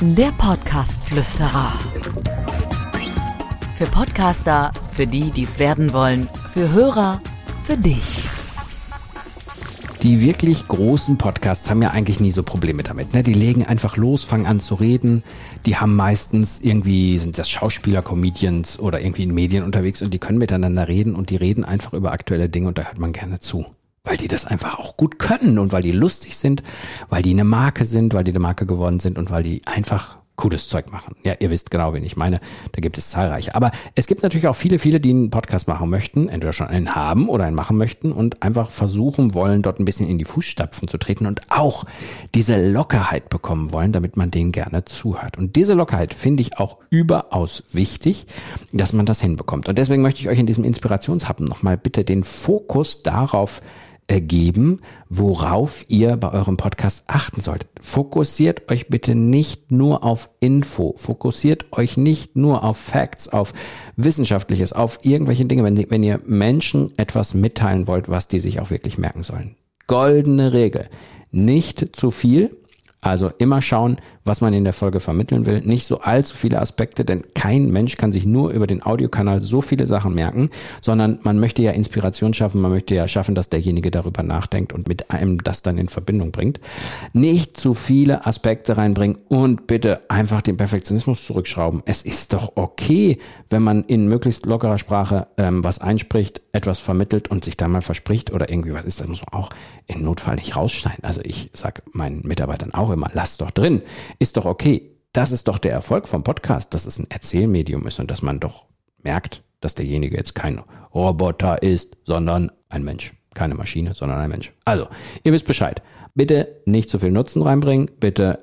Der Podcast-Flüsterer. Für Podcaster, für die, die es werden wollen, für Hörer, für dich. Die wirklich großen Podcasts haben ja eigentlich nie so Probleme damit. Ne? Die legen einfach los, fangen an zu reden. Die haben meistens irgendwie, sind das Schauspieler, Comedians oder irgendwie in Medien unterwegs und die können miteinander reden und die reden einfach über aktuelle Dinge und da hört man gerne zu weil die das einfach auch gut können und weil die lustig sind, weil die eine Marke sind, weil die eine Marke geworden sind und weil die einfach cooles Zeug machen. Ja, ihr wisst genau, wen ich meine. Da gibt es zahlreiche. Aber es gibt natürlich auch viele, viele, die einen Podcast machen möchten, entweder schon einen haben oder einen machen möchten und einfach versuchen wollen, dort ein bisschen in die Fußstapfen zu treten und auch diese Lockerheit bekommen wollen, damit man denen gerne zuhört. Und diese Lockerheit finde ich auch überaus wichtig, dass man das hinbekommt. Und deswegen möchte ich euch in diesem Inspirationshappen nochmal bitte den Fokus darauf ergeben, worauf ihr bei eurem Podcast achten solltet. Fokussiert euch bitte nicht nur auf Info, fokussiert euch nicht nur auf Facts, auf Wissenschaftliches, auf irgendwelche Dinge, wenn, wenn ihr Menschen etwas mitteilen wollt, was die sich auch wirklich merken sollen. Goldene Regel. Nicht zu viel, also immer schauen, was man in der Folge vermitteln will. Nicht so allzu viele Aspekte, denn kein Mensch kann sich nur über den Audiokanal so viele Sachen merken, sondern man möchte ja Inspiration schaffen, man möchte ja schaffen, dass derjenige darüber nachdenkt und mit einem das dann in Verbindung bringt. Nicht zu viele Aspekte reinbringen und bitte einfach den Perfektionismus zurückschrauben. Es ist doch okay, wenn man in möglichst lockerer Sprache ähm, was einspricht, etwas vermittelt und sich dann mal verspricht oder irgendwie was ist, das muss man auch im Notfall nicht rausschneiden. Also ich sage meinen Mitarbeitern auch immer, lass doch drin. Ist doch okay. Das ist doch der Erfolg vom Podcast, dass es ein Erzählmedium ist und dass man doch merkt, dass derjenige jetzt kein Roboter ist, sondern ein Mensch. Keine Maschine, sondern ein Mensch. Also, ihr wisst Bescheid. Bitte nicht zu viel Nutzen reinbringen. Bitte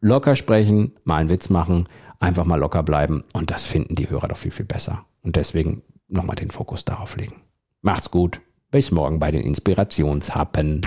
locker sprechen, mal einen Witz machen, einfach mal locker bleiben. Und das finden die Hörer doch viel, viel besser. Und deswegen nochmal den Fokus darauf legen. Macht's gut. Bis morgen bei den Inspirationshappen.